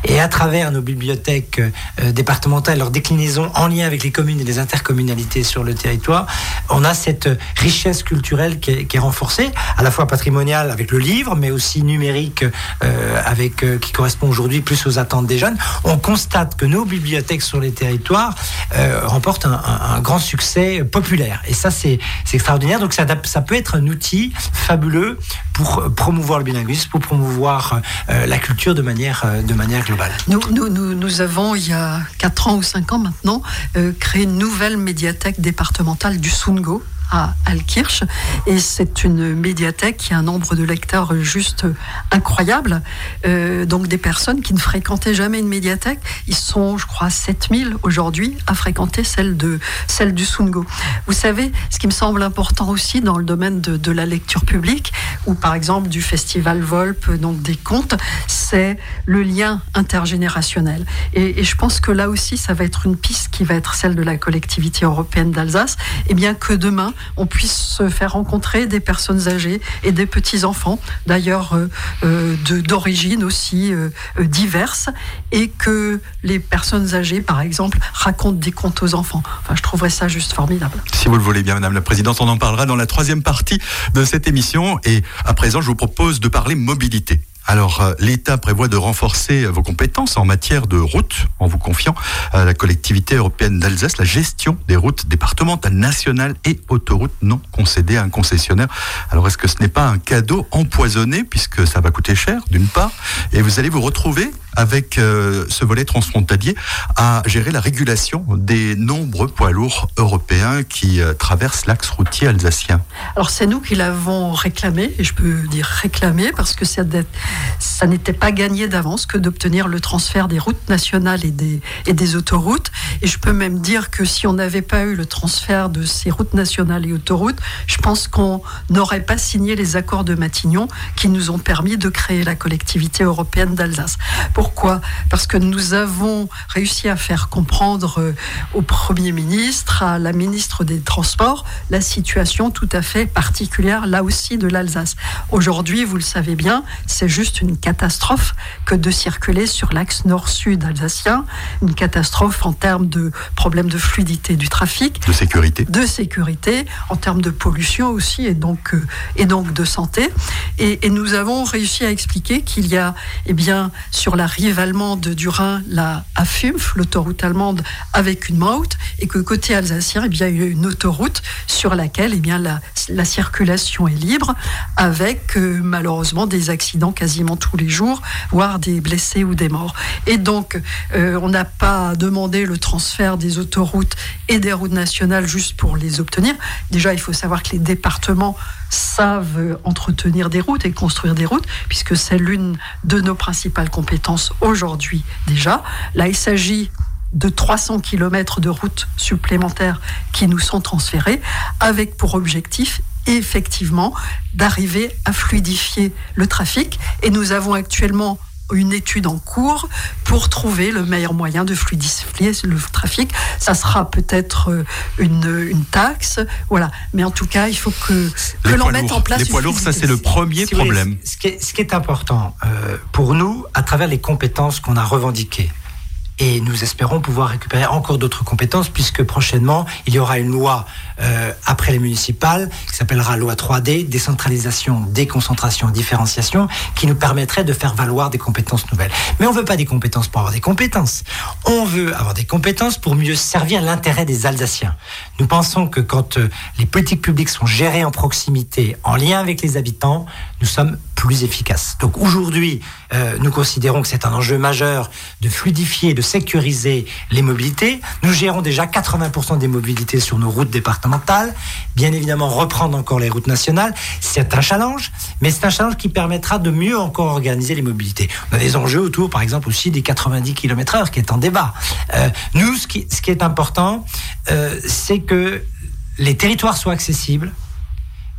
Et à travers nos bibliothèques euh, départementales, leur déclinaison en lien avec les communes et les intercommunalités sur le territoire, on a cette richesse culturelle qui est, renforcée, à la fois patrimoniale avec le livre, mais aussi numérique euh, avec euh, qui correspond aujourd'hui plus aux attentes des jeunes. On constate que nos bibliothèques sur les territoires euh, remportent un, grand succès populaire. Et ça, c'est extraordinaire. Donc ça, ça peut être un outil fabuleux pour promouvoir le bilinguisme, pour promouvoir euh, la culture de manière, euh, de manière globale. Nous, nous, avons, il y a 4 ans ou 5 ans maintenant, euh, créé une nouvelle médiathèque départementale du Sungo, à Alkirch. Et c'est une médiathèque qui a un nombre de lecteurs juste incroyable. Euh, donc des personnes qui ne fréquentaient jamais une médiathèque. Ils sont, je crois, 7000 aujourd'hui à fréquenter celle, de, celle du Sungo. Vous savez, ce qui me semble important aussi dans le domaine de, de la lecture publique, ou par exemple du festival Volpe, donc des contes, c'est le lien intergénérationnel. Et, et je pense que là aussi, ça va être une piste qui va être celle de la collectivité européenne d'Alsace, et bien que demain, on puisse se faire rencontrer des personnes âgées et des petits-enfants, d'ailleurs euh, euh, d'origine aussi euh, diverses, et que les personnes âgées, par exemple, racontent des contes aux enfants. Enfin, je trouverais ça juste formidable. Si vous le voulez bien, Madame la Présidente, on en parlera dans la troisième partie de cette émission. Et à présent, je vous propose de parler mobilité. Alors, euh, l'État prévoit de renforcer vos compétences en matière de route en vous confiant à la collectivité européenne d'Alsace la gestion des routes départementales, nationales et autoroutes non concédées à un concessionnaire. Alors, est-ce que ce n'est pas un cadeau empoisonné puisque ça va coûter cher, d'une part, et vous allez vous retrouver avec euh, ce volet transfrontalier à gérer la régulation des nombreux poids lourds européens qui euh, traversent l'axe routier alsacien Alors c'est nous qui l'avons réclamé, et je peux dire réclamé parce que ça, n'était pas gagné d'avance que d'obtenir le transfert des routes nationales et des autoroutes. Et je peux même dire que si on n'avait pas eu le transfert de ces routes nationales et autoroutes, je pense qu'on n'aurait pas signé les accords de Matignon qui nous ont permis de créer la collectivité européenne d'Alsace. Pourquoi? Parce que nous avons réussi à faire comprendre euh, au Premier ministre, à la ministre des Transports, la situation tout à fait particulière, là aussi, de l'Alsace. Aujourd'hui, vous le savez bien, c'est juste une catastrophe que de circuler sur l'axe nord-sud alsacien, une catastrophe en termes de problèmes de fluidité du trafic. De sécurité. De sécurité, en termes de pollution aussi, et donc, euh, et donc de santé. Et, et nous avons réussi à expliquer qu'il y a, eh bien, sur la rive allemande du Rhin, la AFUMF, l'autoroute allemande avec une Maut, et que côté alsacien, eh bien, il y a une autoroute sur laquelle eh bien, la, la circulation est libre, avec euh, malheureusement des accidents quasiment tous les jours, voire des blessés ou des morts. Et donc, euh, on n'a pas demandé le transfert des autoroutes et des routes nationales juste pour les obtenir. Déjà, il faut savoir que les départements savent entretenir des routes et construire des routes, puisque c'est l'une de nos principales compétences aujourd'hui déjà. Là, il s'agit de 300 km de routes supplémentaires qui nous sont transférées, avec pour objectif effectivement d'arriver à fluidifier le trafic. Et nous avons actuellement une étude en cours pour trouver le meilleur moyen de fluidifier le trafic. Ça sera peut-être euh, une, une, taxe, voilà. Mais en tout cas, il faut que, que l'on mette en place. Les poids lourds, ça c'est le premier si problème. Voulez, ce, qui est, ce, qui est, important euh, pour nous, à travers les compétences qu'on a revendiquées, et nous espérons pouvoir récupérer encore d'autres compétences puisque prochainement il y aura une loi euh, après les municipales qui s'appellera loi 3D décentralisation déconcentration différenciation qui nous permettrait de faire valoir des compétences nouvelles. Mais on veut pas des compétences pour avoir des compétences. On veut avoir des compétences pour mieux servir l'intérêt des Alsaciens. Nous pensons que quand euh, les politiques publiques sont gérées en proximité en lien avec les habitants nous sommes plus efficaces donc aujourd'hui euh, nous considérons que c'est un enjeu majeur de fluidifier de sécuriser les mobilités. Nous gérons déjà 80% des mobilités sur nos routes départementales. Bien évidemment, reprendre encore les routes nationales, c'est un challenge, mais c'est un challenge qui permettra de mieux encore organiser les mobilités. On a des enjeux autour, par exemple, aussi des 90 km heure qui est en débat. Euh, nous, ce qui, ce qui est important, euh, c'est que les territoires soient accessibles,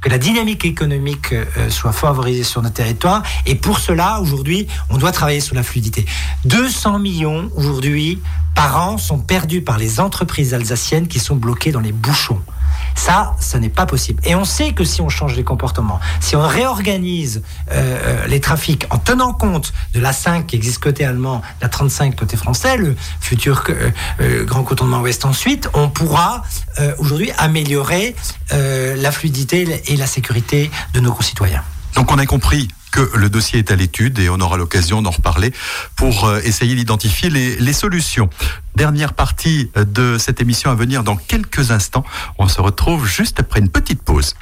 que la dynamique économique euh, soit favorisée sur notre territoire. Et pour cela, aujourd'hui, on doit travailler sur la fluidité. 200 millions aujourd'hui par an sont perdus par les entreprises alsaciennes qui sont bloquées dans les bouchons. Ça, ce n'est pas possible. Et on sait que si on change les comportements, si on réorganise euh, les trafics en tenant compte de la 5 qui existe côté allemand, la 35 côté français, le futur euh, euh, grand cotonnement ouest ensuite, on pourra euh, aujourd'hui améliorer euh, la fluidité et la sécurité de nos concitoyens. Donc on a compris que le dossier est à l'étude et on aura l'occasion d'en reparler pour euh, essayer d'identifier les, solutions. Dernière partie de cette émission à venir dans quelques instants. On se retrouve juste après une petite pause.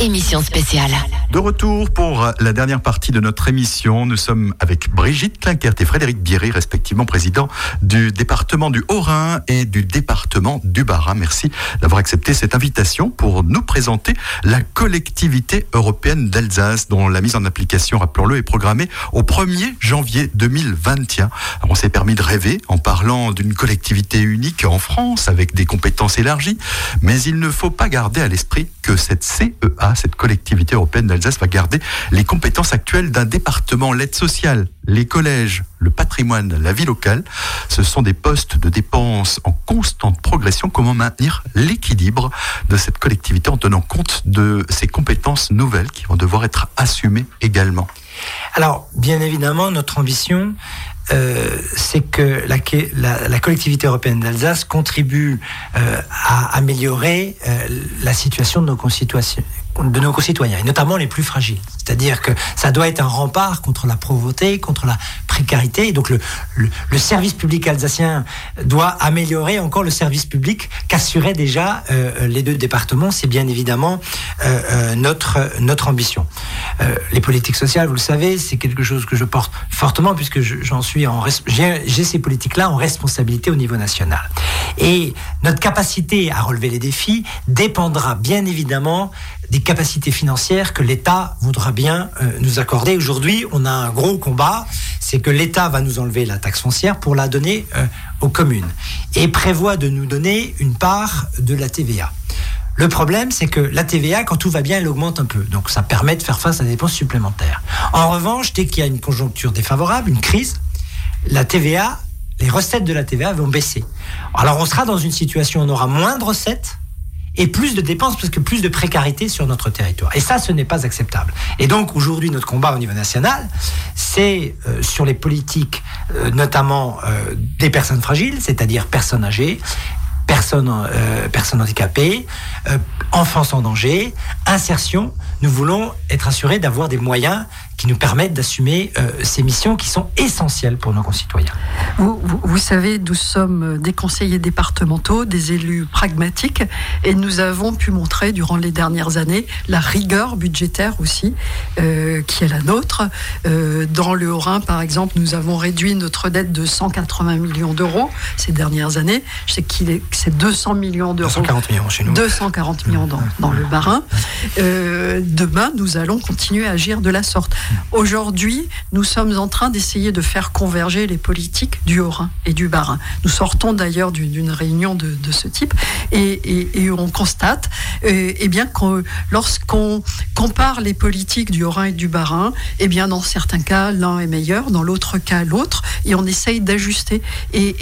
Émission spéciale. Retour pour la dernière partie de notre émission, nous sommes avec Brigitte Klinkert et Frédéric Bierry, respectivement président du département du Haut-Rhin et du département du Bas-Rhin. Merci d'avoir accepté cette invitation pour nous présenter la collectivité européenne d'Alsace, dont la mise en application, rappelons-le, est programmée au 1er janvier 2021. on s'est permis de rêver en parlant d'une collectivité unique en France avec des compétences élargies, mais il ne faut pas garder à l'esprit que cette CEA, cette collectivité européenne d'Alsace, va garder les compétences actuelles d'un département, l'aide sociale, les collèges, le patrimoine, la vie locale. Ce sont des postes de dépenses en constante progression. Comment maintenir l'équilibre de cette collectivité en tenant compte de ces compétences nouvelles qui vont devoir être assumées également? Alors, bien évidemment, notre ambition, euh, c'est que la, collectivité européenne d'Alsace contribue euh, à améliorer euh, la situation de nos concitoyens de nos concitoyens, et notamment les plus fragiles. C'est-à-dire que ça doit être un rempart contre la pauvreté, contre la précarité. Et donc le, service public alsacien doit améliorer encore le service public qu'assuraient déjà euh, les deux départements. C'est bien évidemment euh, euh, notre, notre ambition. les politiques sociales, vous le savez, c'est quelque chose que je porte fortement puisque j'en suis en j'ai ces politiques-là en responsabilité au niveau national. Et notre capacité à relever les défis dépendra bien évidemment des capacités financières que l'État voudra bien euh, nous accorder. Aujourd'hui, on a un gros combat, c'est que l'État va nous enlever la taxe foncière pour la donner euh, aux communes et prévoit de nous donner une part de la TVA. Le problème, c'est que la TVA, quand tout va bien, elle augmente un peu. Donc ça permet de faire face à des dépenses supplémentaires. En revanche, dès qu'il y a une conjoncture défavorable, une crise, la TVA, les recettes de la TVA vont baisser. Alors on sera dans une situation où on aura moins de recettes, et plus de dépenses parce que plus de précarité sur notre territoire. Et ça, ce n'est pas acceptable. Et donc aujourd'hui, notre combat au niveau national, c'est euh, sur les politiques, euh, notamment euh, des personnes fragiles, c'est-à-dire personnes âgées, personnes, personnes handicapées, enfants en danger, insertion. Nous voulons être assurés d'avoir des moyens qui nous permettent d'assumer euh, ces missions qui sont essentielles pour nos concitoyens. Vous, vous, savez, nous sommes des conseillers départementaux, des élus pragmatiques, et nous avons pu montrer durant les dernières années la rigueur budgétaire aussi, euh, qui est la nôtre. Euh, dans le Haut-Rhin, par exemple, nous avons réduit notre dette de 180 millions d'euros ces dernières années. Je sais qu'il est, c'est 200 millions d'euros. 240 millions chez nous. 240 millions dans, dans le Bas-Rhin. demain, nous allons continuer à agir de la sorte. Aujourd'hui, nous sommes en train d'essayer de faire converger les politiques du Haut-Rhin et du Bas-Rhin. Nous sortons d'ailleurs d'une réunion de, ce type et, on constate euh, eh que lorsqu'on compare les politiques du Haut-Rhin et du Bas-Rhin, eh bien, dans certains cas, l'un est meilleur, dans l'autre cas, l'autre, et on essaye d'ajuster et,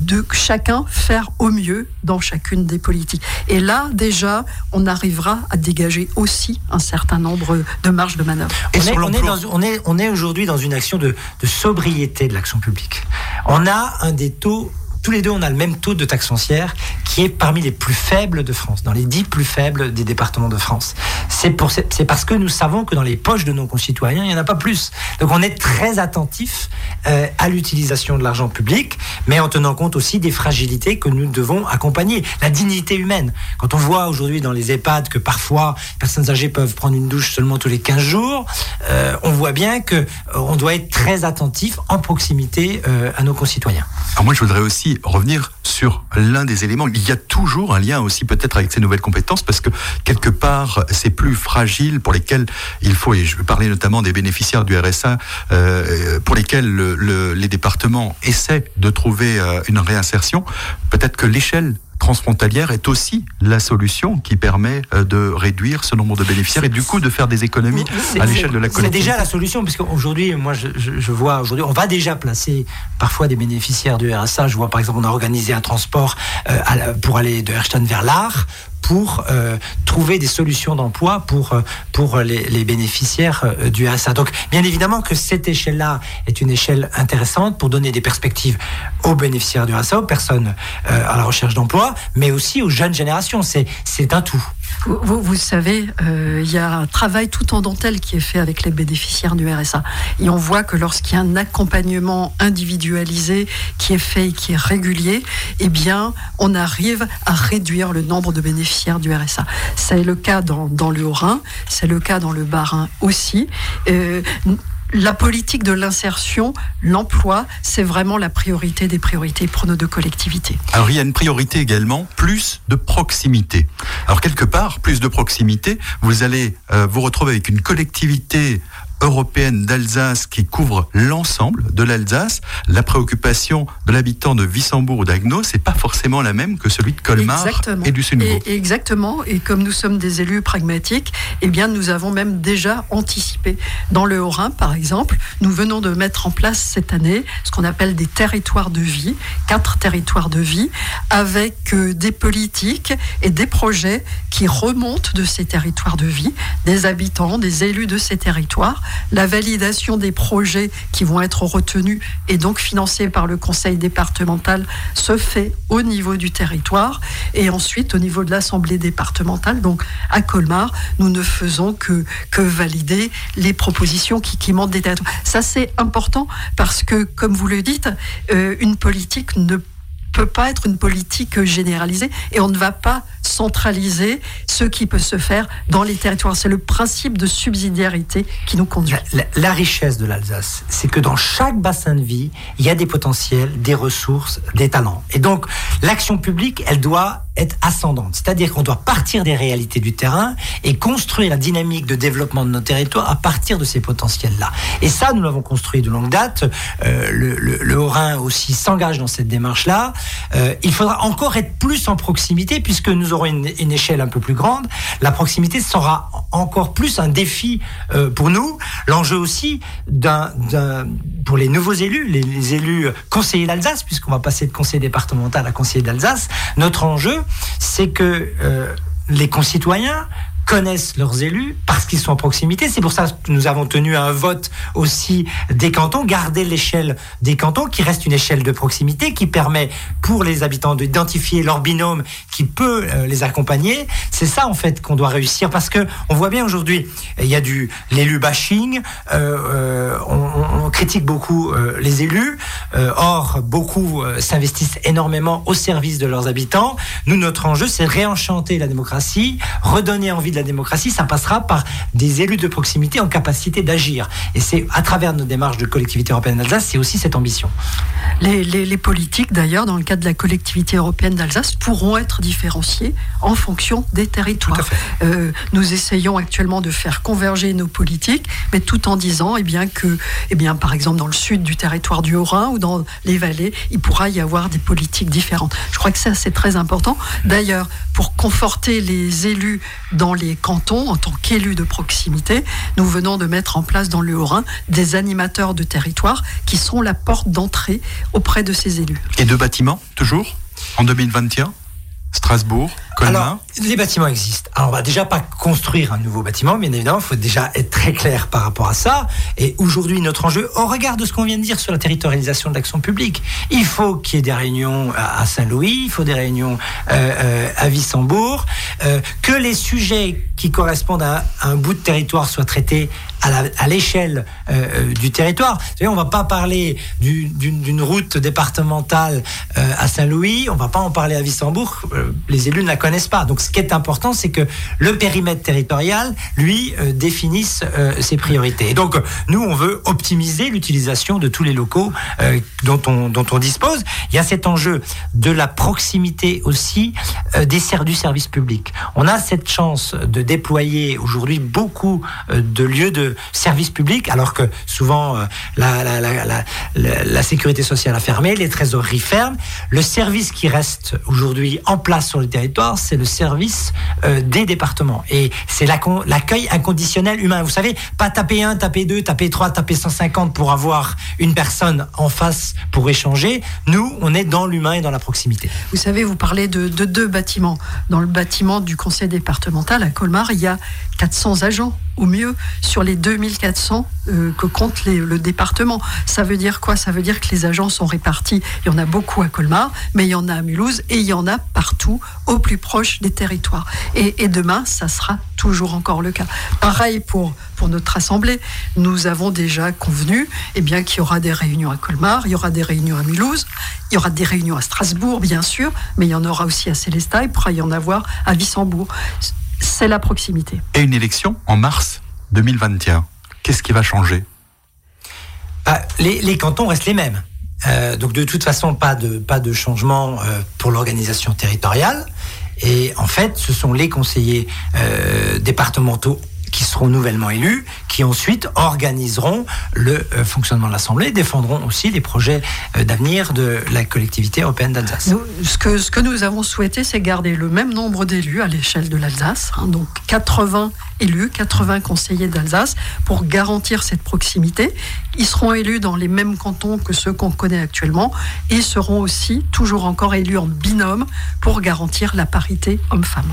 de chacun faire au mieux dans chacune des politiques. Et là, déjà, on arrivera à dégager aussi un certain nombre de marges de manœuvre. On est, on est, on est aujourd'hui dans une action de, de sobriété de l'action publique. On a un des taux tous les deux, on a le même taux de taxe foncière qui est parmi les plus faibles de France, dans les dix plus faibles des départements de France. C'est parce que nous savons que dans les poches de nos concitoyens, il n'y en a pas plus. Donc on est très attentif euh, à l'utilisation de l'argent public, mais en tenant compte aussi des fragilités que nous devons accompagner. La dignité humaine. Quand on voit aujourd'hui dans les EHPAD que parfois les personnes âgées peuvent prendre une douche seulement tous les 15 jours, euh, on voit bien que euh, on doit être très attentif en proximité à nos concitoyens. Alors moi, je voudrais aussi revenir sur l'un des éléments. Il y a toujours un lien aussi peut-être avec ces nouvelles compétences parce que quelque part, c'est plus fragile pour lesquels il faut, et je vais parler notamment des bénéficiaires du RSA, euh, pour lesquels les départements essaient de trouver euh, une réinsertion. Peut-être que l'échelle transfrontalière est aussi la solution qui permet euh, de réduire ce nombre de bénéficiaires et du coup de faire des économies à l'échelle de la collectivité. C'est déjà la solution, puisque aujourd'hui, moi je, je, vois, aujourd'hui, on va déjà placer parfois des bénéficiaires du RSA. Je vois par exemple, on a organisé un transport euh, pour aller de Herstein vers l'Art pour euh, trouver des solutions d'emploi pour, euh, pour les, bénéficiaires euh, du RSA. Donc, bien évidemment que cette échelle-là est une échelle intéressante pour donner des perspectives aux bénéficiaires du RSA, aux personnes à la recherche d'emploi, mais aussi aux jeunes générations. C'est un tout. Vous, vous savez, il y a un travail tout en dentelle qui est fait avec les bénéficiaires du RSA. Et on voit que lorsqu'il y a un accompagnement individualisé qui est fait et qui est régulier, eh bien, on arrive à réduire le nombre de bénéficiaires bénéficiaires du RSA. C'est le cas dans, le Haut-Rhin, c'est le cas dans le Bas-Rhin aussi. Euh, la politique de l'insertion, l'emploi, c'est vraiment la priorité des priorités pour nos deux collectivités. Alors il y a une priorité également, plus de proximité. Alors quelque part, plus de proximité, vous allez euh, vous retrouver avec une collectivité européenne d'Alsace qui couvre l'ensemble de l'Alsace. La préoccupation de l'habitant de Wissembourg ou d'Agno, c'est pas forcément la même que celui de Colmar et du Sud. Exactement. Et comme nous sommes des élus pragmatiques, eh bien, nous avons même déjà anticipé. Dans le Haut-Rhin, par exemple, nous venons de mettre en place cette année ce qu'on appelle des territoires de vie, quatre territoires de vie, avec euh, des politiques et des projets qui remontent de ces territoires de vie, des habitants, des élus de ces territoires, la validation des projets qui vont être retenus et donc financés par le conseil départemental se fait au niveau du territoire et ensuite au niveau de l'assemblée départementale. Donc à Colmar, nous ne faisons que, que valider les propositions qui, qui montent des territoires. Ça c'est important parce que, comme vous le dites, euh, une politique ne peut pas être une politique généralisée et on ne va pas centraliser ce qui peut se faire dans les territoires. C'est le principe de subsidiarité qui nous conduit. La, richesse de l'Alsace, c'est que dans chaque bassin de vie, il y a des potentiels, des ressources, des talents. Et donc, l'action publique, elle doit être ascendante. C'est-à-dire qu'on doit partir des réalités du terrain et construire la dynamique de développement de nos territoires à partir de ces potentiels-là. Et ça, nous l'avons construit de longue date. Euh, le, Haut-Rhin aussi s'engage dans cette démarche-là. Euh, il faudra encore être plus en proximité puisque nous aurons une, échelle un peu plus grande. La proximité sera encore plus un défi euh, pour nous. L'enjeu aussi pour les nouveaux élus, les, les élus conseillers d'Alsace, puisqu'on va passer de conseiller départemental à conseiller d'Alsace. Notre enjeu, c'est que euh, les concitoyens connaissent leurs élus parce qu'ils sont en proximité. C'est pour ça que nous avons tenu un vote aussi des cantons, garder l'échelle des cantons qui reste une échelle de proximité qui permet pour les habitants d'identifier leur binôme qui peut euh, les accompagner. C'est ça en fait qu'on doit réussir parce que on voit bien aujourd'hui il y a du l'élu bashing, euh, euh on, critique beaucoup les élus, or beaucoup s'investissent énormément au service de leurs habitants. Nous notre enjeu c'est réenchanter la démocratie, redonner envie de la démocratie, ça passera par des élus de proximité en capacité d'agir. Et c'est à travers nos démarches de collectivité européenne d'Alsace, c'est aussi cette ambition. Les, les, politiques, d'ailleurs, dans le cadre de la collectivité européenne d'Alsace, pourront être différenciées en fonction des territoires. Euh, nous essayons actuellement de faire converger nos politiques, mais tout en disant eh bien, que, eh bien, par exemple, dans le sud du territoire du Haut-Rhin ou dans les vallées, il pourra y avoir des politiques différentes. Je crois que ça, c'est très important. D'ailleurs, pour conforter les élus dans les cantons, en tant qu'élus de proximité, nous venons de mettre en place dans le Haut-Rhin des animateurs de territoire qui sont la porte d'entrée auprès de ces élus. Et de bâtiments, toujours, en 2021 Strasbourg, Alors, les bâtiments existent. Alors, on va déjà pas construire un nouveau bâtiment, bien évidemment, il faut déjà être très clair par rapport à ça. Et aujourd'hui, notre enjeu, au regard de ce qu'on vient de dire sur la territorialisation de l'action publique, il faut qu'il y ait des réunions à Saint-Louis, il faut des réunions euh, euh, à Wissembourg, euh, que les sujets qui correspondent à un bout de territoire soient traités à l'échelle du territoire. Savez, on va pas parler d'une route départementale à Saint-Louis, on va pas en parler à Wissembourg, euh, les élus ne la Donc ce qui est important, c'est que le périmètre territorial, lui, euh, définisse ses priorités. Et donc nous, on veut optimiser l'utilisation de tous les locaux dont, on, dont on dispose. Il y a cet enjeu de la proximité aussi des du service public. On a cette chance de déployer aujourd'hui beaucoup de lieux de service public, alors que souvent euh, la, sécurité sociale a fermé, les trésoreries ferment. Le service qui reste aujourd'hui en place sur le territoire, c'est le service euh, des départements. Et c'est l'accueil inconditionnel humain. Vous savez, pas taper 1, taper 2, taper 3, taper 150 pour avoir une personne en face pour échanger. Nous, on est dans l'humain et dans la proximité. Vous savez, vous parlez de, de deux bâtiments. Dans le bâtiment du conseil départemental à Colmar, il y a 400 agents au mieux sur les 2400 euh, que compte le département. Ça veut dire quoi? Ça veut dire que les agents sont répartis. Il y en a beaucoup à Colmar, mais il y en a à Mulhouse et il y en a partout au plus proche des territoires. Et, demain, ça sera toujours encore le cas. Pareil pour, pour notre assemblée. Nous avons déjà convenu eh bien, qu'il y aura des réunions à Colmar, il y aura des réunions à Mulhouse, il y aura des réunions à Strasbourg, bien sûr, mais il y en aura aussi à Célestat, il pourra y en avoir à Wissembourg. C'est la proximité. Et une élection en mars 2021. Qu'est-ce qui va changer? Ah, les, cantons restent les mêmes. Euh, donc de toute façon, pas de, pas de changement euh, pour l'organisation territoriale. Et en fait, ce sont les conseillers euh, départementaux qui seront nouvellement élus, qui ensuite organiseront le euh, fonctionnement de l'Assemblée, défendront aussi les projets euh, d'avenir de la collectivité européenne d'Alsace. Ce que, nous avons souhaité, c'est garder le même nombre d'élus à l'échelle de l'Alsace, hein, donc 80 élus, 80 conseillers d'Alsace, pour garantir cette proximité. Ils seront élus dans les mêmes cantons que ceux qu'on connaît actuellement et seront aussi toujours encore élus en binôme pour garantir la parité homme-femme.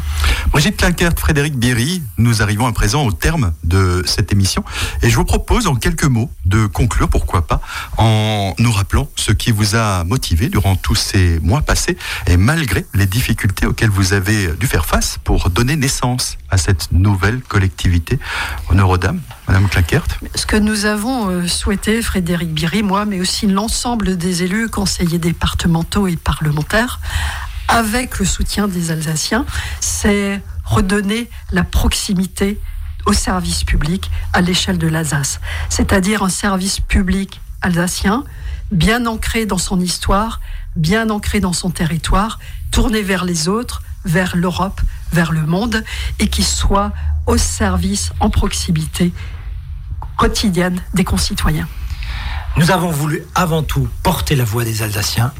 Brigitte Clinkert, Frédéric Bierry, nous arrivons à présent au terme de cette émission et je vous propose en quelques mots de conclure, pourquoi pas, en nous rappelant ce qui vous a motivé durant tous ces mois passés et malgré les difficultés auxquelles vous avez dû faire face pour donner naissance à cette nouvelle collectivité. Au Neurodame, Madame Clinkert Ce que nous avons euh, souhaité, Frédéric Biry, moi, mais aussi l'ensemble des élus, conseillers départementaux et parlementaires, avec le soutien des Alsaciens, c'est redonner la proximité au service public à l'échelle de l'Alsace, c'est-à-dire un service public alsacien bien ancré dans son histoire, bien ancré dans son territoire, tourné vers les autres, vers l'Europe, vers le monde, et qui soit au service, en proximité quotidienne des concitoyens. Nous avons voulu avant tout porter la voix des Alsaciens,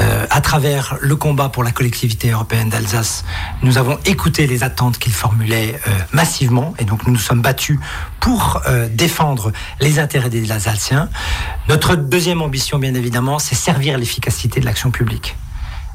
euh, à travers le combat pour la collectivité européenne d'Alsace, nous avons écouté les attentes qu'ils formulaient euh, massivement et donc nous nous sommes battus pour euh, défendre les intérêts des Alsaciens. Notre deuxième ambition, bien évidemment, c'est servir l'efficacité de l'action publique.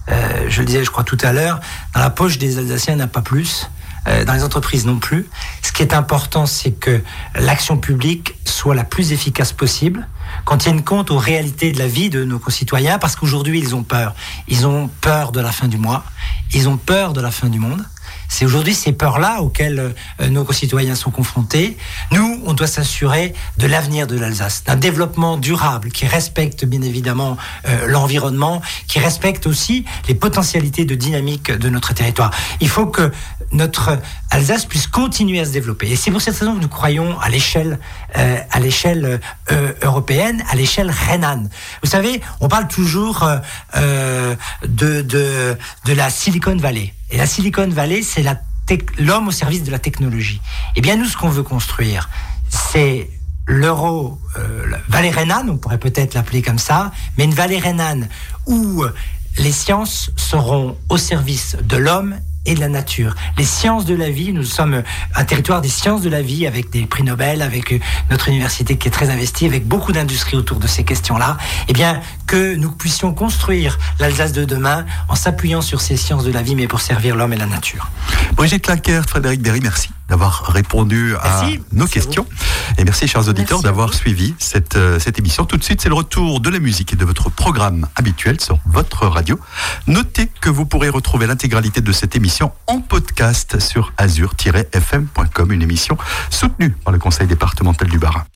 Je le disais, je crois tout à l'heure, dans la poche des Alsaciens, il n'y a pas plus. dans les entreprises non plus. Ce qui est important, c'est que l'action publique soit la plus efficace possible, qu'on tienne compte aux réalités de la vie de nos concitoyens, parce qu'aujourd'hui, ils ont peur. Ils ont peur de la fin du mois, ils ont peur de la fin du monde. C'est aujourd'hui ces peurs-là auxquelles euh, nos concitoyens sont confrontés. Nous, on doit s'assurer de l'avenir de l'Alsace, d'un développement durable qui respecte bien évidemment euh, l'environnement, qui respecte aussi les potentialités de dynamique de notre territoire. Il faut que notre Alsace puisse continuer à se développer. Et c'est pour cette raison que nous croyons à l'échelle euh, à l'échelle européenne, à l'échelle rhénane. Vous savez, on parle toujours de, de, de la Silicon Valley. Et la Silicon Valley, c'est l'homme au service de la technologie. Eh bien, nous, ce qu'on veut construire, c'est l'euro, euh, vallée rhénane, on pourrait peut-être l'appeler comme ça, mais une vallée rhénane où les sciences seront au service de l'homme et de la nature. Les sciences de la vie, nous sommes un territoire des sciences de la vie avec des prix Nobel, avec notre université qui est très investie, avec beaucoup d'industries autour de ces questions-là. Eh bien, que nous puissions construire l'Alsace de demain en s'appuyant sur ces sciences de la vie, mais pour servir l'homme et la nature. Brigitte Lackert, Frédéric Berry, merci d'avoir répondu à nos questions. Et merci, chers auditeurs, d'avoir suivi cette, euh, cette émission. Tout de suite, c'est le retour de la musique et de votre programme habituel sur votre radio. Notez que vous pourrez retrouver l'intégralité de cette émission en podcast sur azur-fm.com, une émission soutenue par le Conseil départemental du Bas.